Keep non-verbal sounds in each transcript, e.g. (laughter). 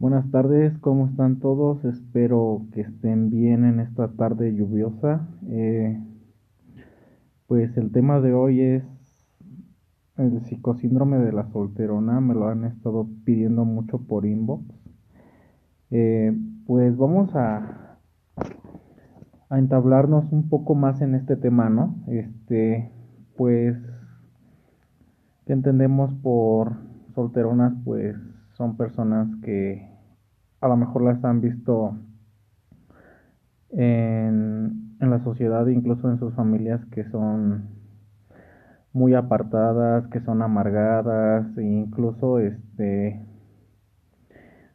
Buenas tardes, ¿cómo están todos? Espero que estén bien en esta tarde lluviosa. Eh, pues el tema de hoy es el psicosíndrome de la solterona, me lo han estado pidiendo mucho por inbox. Eh, pues vamos a, a entablarnos un poco más en este tema, ¿no? Este, pues, ¿qué entendemos por solteronas? Pues son personas que a lo mejor las han visto en, la sociedad, incluso en sus familias, que son muy apartadas, que son amargadas, e incluso este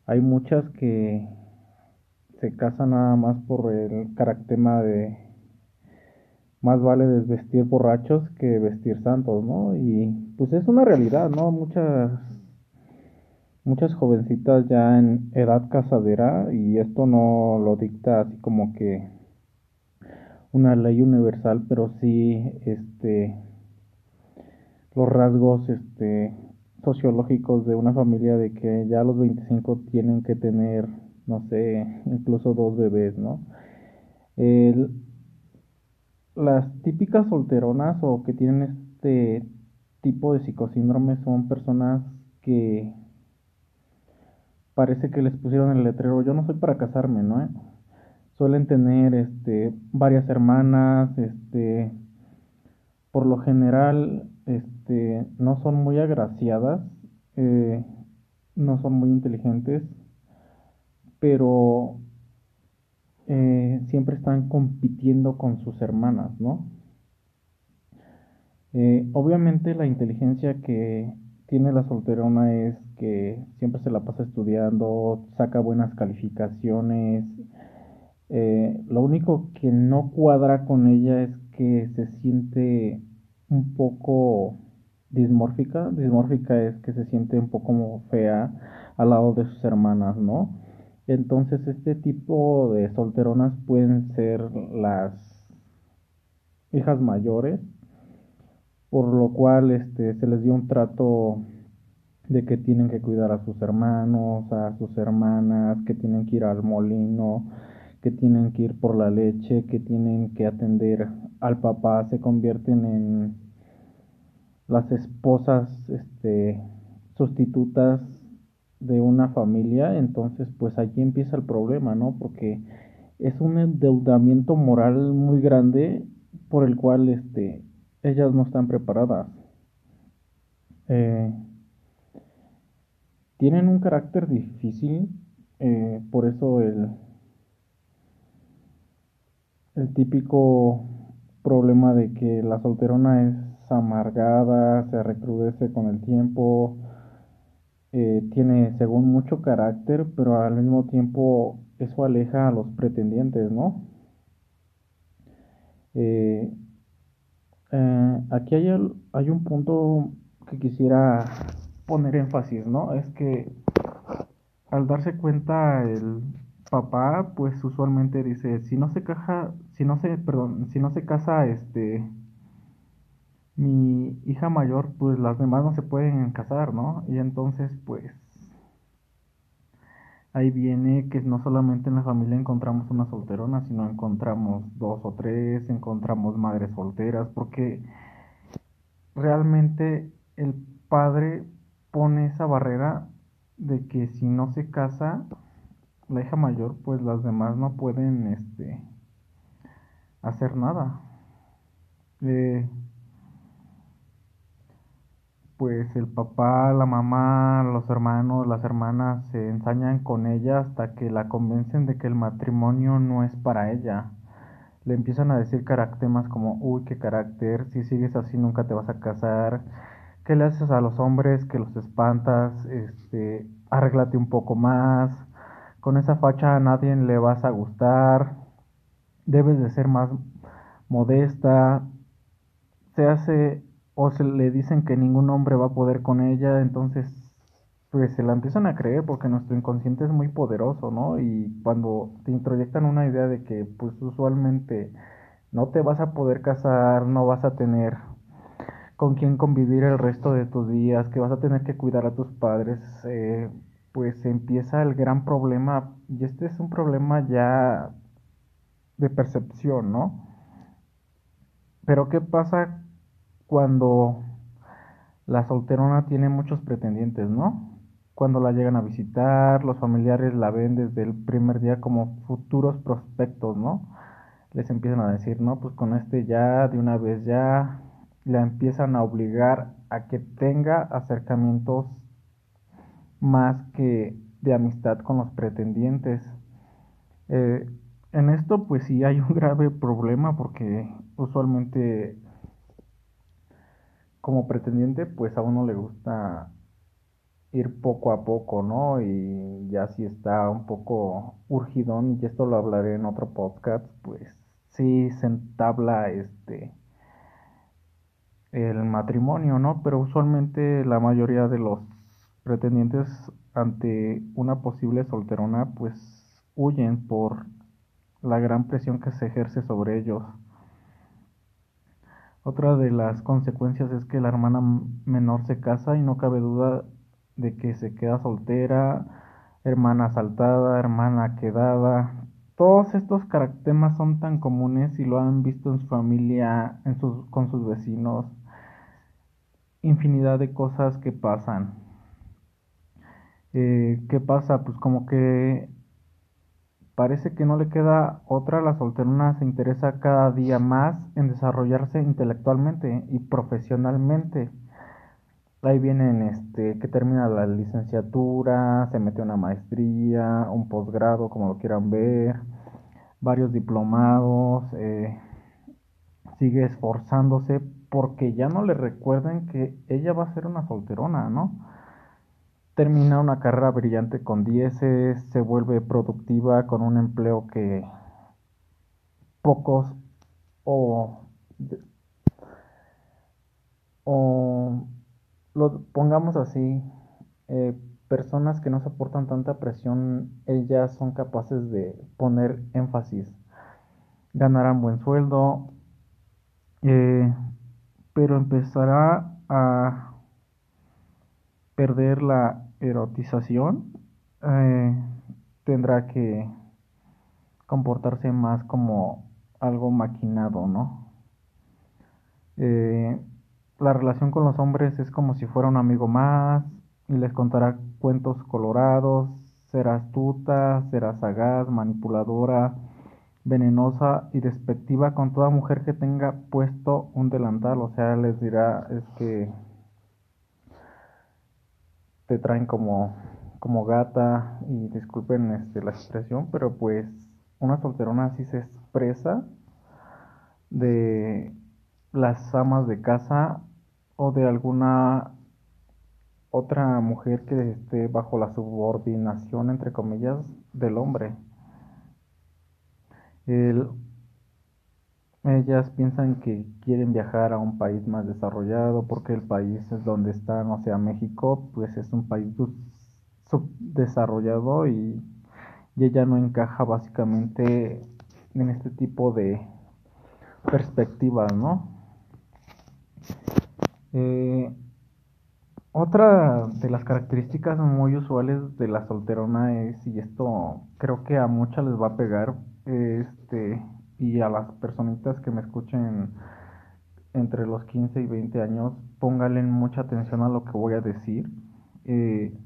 hay muchas que se casan nada más por el carácter de más vale desvestir borrachos que vestir santos, ¿no? Y pues es una realidad, ¿no? Muchas muchas jovencitas ya en edad casadera y esto no lo dicta así como que una ley universal, pero sí este los rasgos este sociológicos de una familia de que ya a los 25 tienen que tener, no sé, incluso dos bebés, ¿no? las típicas solteronas o que tienen este tipo de psicosíndrome son personas que parece que les pusieron el letrero, yo no soy para casarme, ¿no? Suelen tener este, varias hermanas, este, por lo general este, no son muy agraciadas, eh, no son muy inteligentes, pero eh, siempre están compitiendo con sus hermanas, ¿no? Eh, obviamente la inteligencia que tiene la solterona es que siempre se la pasa estudiando, saca buenas calificaciones. Eh, lo único que no cuadra con ella es que se siente un poco dismórfica. Dismórfica es que se siente un poco fea al lado de sus hermanas, ¿no? Entonces este tipo de solteronas pueden ser las hijas mayores por lo cual este, se les dio un trato de que tienen que cuidar a sus hermanos, a sus hermanas, que tienen que ir al molino, que tienen que ir por la leche, que tienen que atender al papá, se convierten en las esposas este, sustitutas de una familia, entonces pues allí empieza el problema, ¿no? Porque es un endeudamiento moral muy grande por el cual este ellas no están preparadas. Eh, tienen un carácter difícil, eh, por eso el, el típico problema de que la solterona es amargada, se recrudece con el tiempo, eh, tiene según mucho carácter, pero al mismo tiempo eso aleja a los pretendientes, ¿no? Aquí hay, hay un punto que quisiera poner énfasis, ¿no? Es que al darse cuenta el papá, pues usualmente dice, si no se caja, si no se, perdón, si no se casa, este, mi hija mayor, pues las demás no se pueden casar, ¿no? Y entonces, pues, ahí viene que no solamente en la familia encontramos una solterona, sino encontramos dos o tres, encontramos madres solteras, porque realmente el padre pone esa barrera de que si no se casa la hija mayor, pues las demás no pueden este hacer nada. Eh, pues el papá, la mamá, los hermanos, las hermanas se ensañan con ella hasta que la convencen de que el matrimonio no es para ella. Le empiezan a decir caracteres como, uy, qué carácter, si sigues así nunca te vas a casar, ¿qué le haces a los hombres que los espantas? Este, arréglate un poco más, con esa facha a nadie le vas a gustar, debes de ser más modesta, se hace o se le dicen que ningún hombre va a poder con ella, entonces pues se la empiezan a creer porque nuestro inconsciente es muy poderoso, ¿no? Y cuando te introyectan una idea de que pues usualmente no te vas a poder casar, no vas a tener con quién convivir el resto de tus días, que vas a tener que cuidar a tus padres, eh, pues empieza el gran problema, y este es un problema ya de percepción, ¿no? Pero ¿qué pasa cuando la solterona tiene muchos pretendientes, ¿no? Cuando la llegan a visitar, los familiares la ven desde el primer día como futuros prospectos, ¿no? Les empiezan a decir, no, pues con este ya, de una vez ya, la empiezan a obligar a que tenga acercamientos más que de amistad con los pretendientes. Eh, en esto pues sí hay un (laughs) grave problema porque usualmente como pretendiente pues a uno le gusta ir poco a poco, ¿no? Y ya si está un poco urgidón, y esto lo hablaré en otro podcast, pues sí se entabla este el matrimonio, ¿no? Pero usualmente la mayoría de los pretendientes ante una posible solterona pues huyen por la gran presión que se ejerce sobre ellos. Otra de las consecuencias es que la hermana menor se casa y no cabe duda de que se queda soltera, hermana asaltada, hermana quedada. Todos estos caracteres son tan comunes y lo han visto en su familia, en sus, con sus vecinos. Infinidad de cosas que pasan. Eh, ¿Qué pasa? Pues como que parece que no le queda otra, la solterona se interesa cada día más en desarrollarse intelectualmente y profesionalmente. Ahí vienen este, que termina la licenciatura, se mete una maestría, un posgrado, como lo quieran ver, varios diplomados, eh, sigue esforzándose porque ya no le recuerden que ella va a ser una solterona, ¿no? Termina una carrera brillante con dieces, se vuelve productiva con un empleo que pocos o, o lo pongamos así, eh, personas que no soportan tanta presión, ellas son capaces de poner énfasis, ganarán buen sueldo, eh, pero empezará a perder la erotización, eh, tendrá que comportarse más como algo maquinado, ¿no? Eh, la relación con los hombres es como si fuera un amigo más y les contará cuentos colorados, será astuta, será sagaz, manipuladora, venenosa y despectiva con toda mujer que tenga puesto un delantal, o sea, les dirá es que te traen como, como gata y disculpen este, la expresión, pero pues una solterona así se expresa de las amas de casa o de alguna otra mujer que esté bajo la subordinación, entre comillas, del hombre. El ellas piensan que quieren viajar a un país más desarrollado porque el país es donde están, o sea, México, pues es un país subdesarrollado y, ella no encaja básicamente en este tipo de perspectivas, ¿no? Eh, otra de las características muy usuales de la solterona es, y esto creo que a muchas les va a pegar, este, y a las personitas que me escuchen entre los 15 y 20 años, pónganle mucha atención a lo que voy a decir. Eh,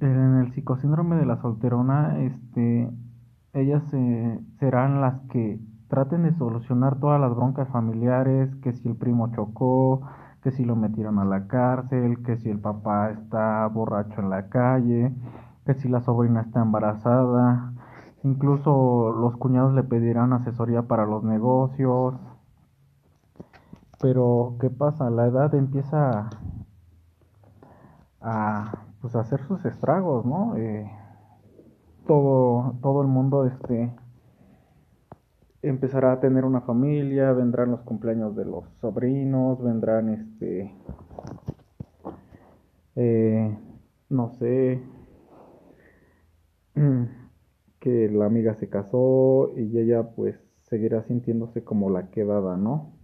en el psicosíndrome de la solterona, este, ellas serán las que traten de solucionar todas las broncas familiares, que si el primo chocó, que si lo metieron a la cárcel, que si el papá está borracho en la calle, que si la sobrina está embarazada, Incluso los cuñados le pedirán asesoría para los negocios. Pero, ¿qué pasa? La edad empieza a pues, hacer sus estragos, ¿no? Eh, todo, todo el mundo este, empezará a tener una familia, vendrán los cumpleaños de los sobrinos, vendrán este, eh, no sé, (clears throat) que la amiga se casó y ella pues seguirá sintiéndose como la quedada, ¿no?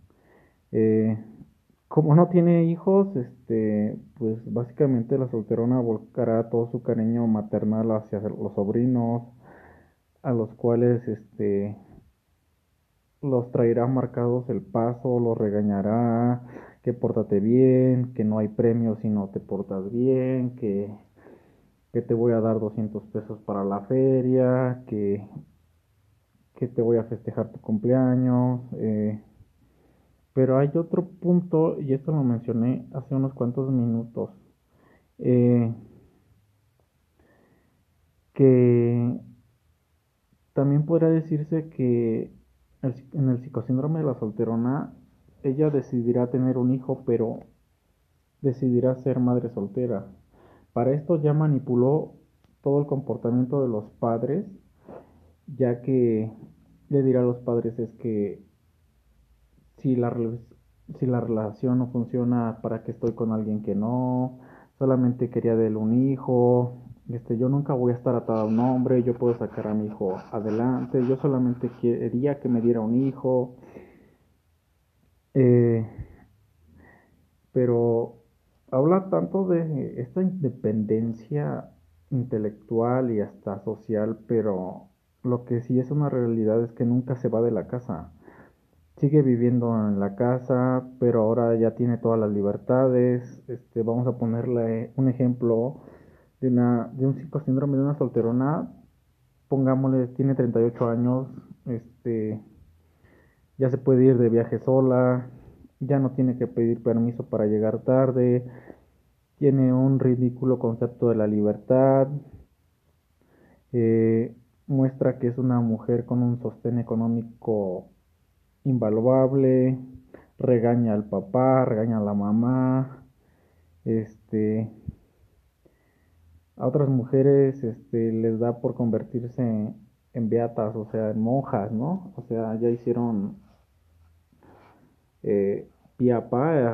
Eh, como no tiene hijos, este, pues básicamente la solterona volcará todo su cariño maternal hacia los sobrinos, a los cuales este los traerá marcados el paso, los regañará, que pórtate bien, que no hay premios si no te portas bien, que, que te voy a dar 200 pesos para la feria, que, que te voy a festejar tu cumpleaños. Eh, pero hay otro punto, y esto lo mencioné hace unos cuantos minutos, eh, que también podría decirse que en el psicosíndrome de la solterona, ella decidirá tener un hijo, pero decidirá ser madre soltera. Para esto ya manipuló todo el comportamiento de los padres, ya que le dirá a los padres es que si la, si la relación no funciona, ¿para qué estoy con alguien que no? Solamente quería de él un hijo, este, yo nunca voy a estar atado a un hombre, yo puedo sacar a mi hijo adelante, yo solamente quería que me diera un hijo. Eh, pero habla tanto de esta independencia intelectual y hasta social, pero lo que sí es una realidad es que nunca se va de la casa. Sigue viviendo en la casa, pero ahora ya tiene todas las libertades. Este, vamos a ponerle un ejemplo de, una, de un psicosíndrome de una solterona, pongámosle, tiene 38 años, este, ya se puede ir de viaje sola, ya no tiene que pedir permiso para llegar tarde, tiene un ridículo concepto de la libertad, eh, muestra que es una mujer con un sostén económico invaluable, regaña al papá, regaña a la mamá, este, a otras mujeres este, les da por convertirse en, beatas, o sea, en monjas, ¿no? O sea, ya hicieron eh, pía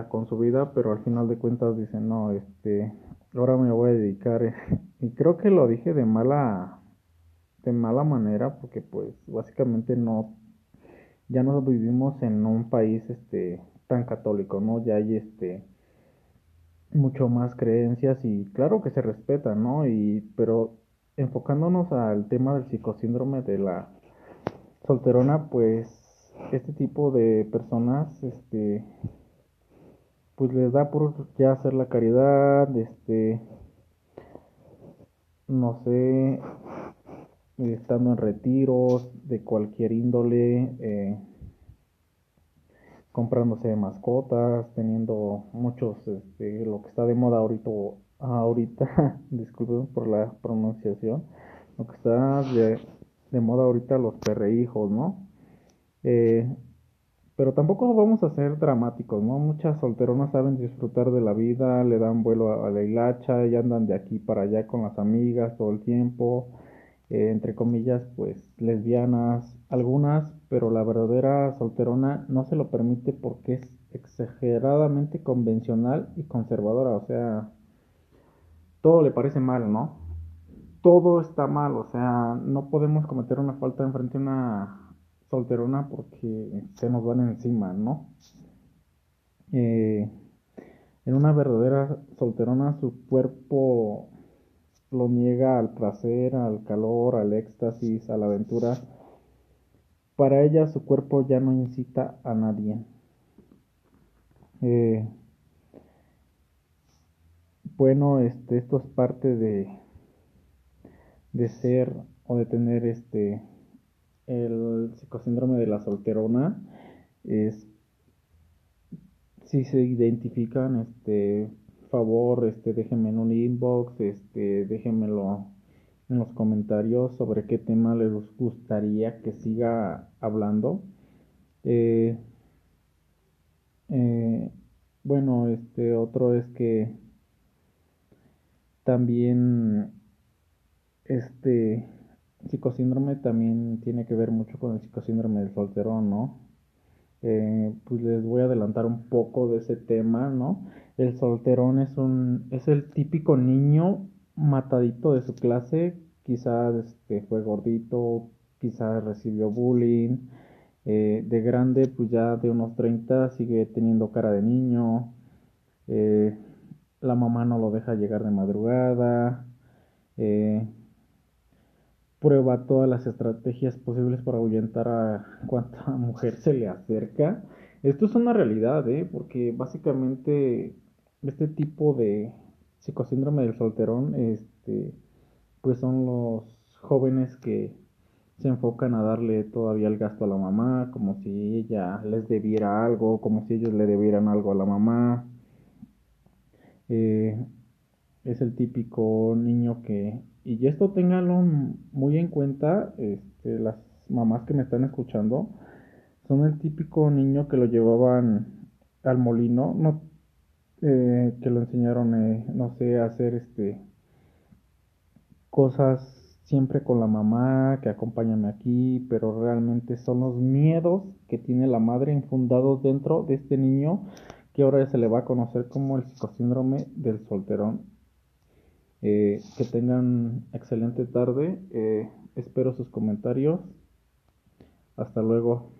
con su vida, pero al final de cuentas dicen, no, este, ahora me voy a dedicar. (laughs) y creo que lo dije de mala, de mala manera, porque pues básicamente no, ya no vivimos en un país, este, tan católico, ¿no? Ya hay, este, mucho más creencias y claro que se respeta, ¿no? Y, pero enfocándonos al tema del psicosíndrome de la solterona, pues este tipo de personas, este, pues les da por ya hacer la caridad, este, no sé, estando en retiros de cualquier índole, eh, comprándose mascotas, teniendo muchos, este, lo que está de moda ahorita, ahorita, (laughs) disculpen por la pronunciación, lo que está de, moda ahorita los perreijos, ¿no? Eh, pero tampoco vamos a ser dramáticos, ¿no? Muchas solteronas saben disfrutar de la vida, le dan vuelo a la hilacha y andan de aquí para allá con las amigas todo el tiempo, eh, entre comillas, pues lesbianas, algunas, pero la verdadera solterona no se lo permite porque es exageradamente convencional y conservadora, o sea, todo le parece mal, ¿no? Todo está mal, o sea, no podemos cometer una falta enfrente de una solterona porque se nos van encima, ¿no? Eh, en una verdadera solterona su cuerpo lo niega al placer, al calor, al éxtasis, a la aventura. Para ella su cuerpo ya no incita a nadie. Eh, bueno, este, esto es parte de, de ser o de tener este el psicosíndrome de la solterona. Es si se identifican este favor, este, déjenme en un inbox, este, déjenmelo en los comentarios sobre qué tema les gustaría que siga hablando. Eh, eh, bueno, este otro es que también este psicosíndrome también tiene que ver mucho con el psicosíndrome del solterón, ¿no? Eh, pues les voy a adelantar un poco de ese tema, ¿no? El solterón es un es el típico niño matadito de su clase, quizás este, fue gordito, quizás recibió bullying, Eh, de grande, pues ya de unos 30, sigue teniendo cara de niño. Eh, la mamá no lo deja llegar de madrugada. Eh, prueba todas las estrategias posibles para ahuyentar a cuanta (laughs) mujer se le acerca. Esto es una realidad, ¿eh? Porque básicamente este tipo de psicosíndrome del solterón, este, pues son los jóvenes que se enfocan a darle todavía el gasto a la mamá, como si ella les debiera algo, como si ellos le debieran algo a la mamá. Eh, es el típico niño que, y esto ténganlo muy en cuenta, este, las mamás que me están escuchando, son el típico niño que lo llevaban al molino, no, eh, que lo enseñaron, eh, no sé, a hacer este cosas siempre con la mamá, que acompáñame aquí, pero realmente son los miedos que tiene la madre infundados dentro de este niño que ahora se le va a conocer como el psicosíndrome del solterón. Eh, que tengan excelente tarde, eh, espero sus comentarios. Hasta luego.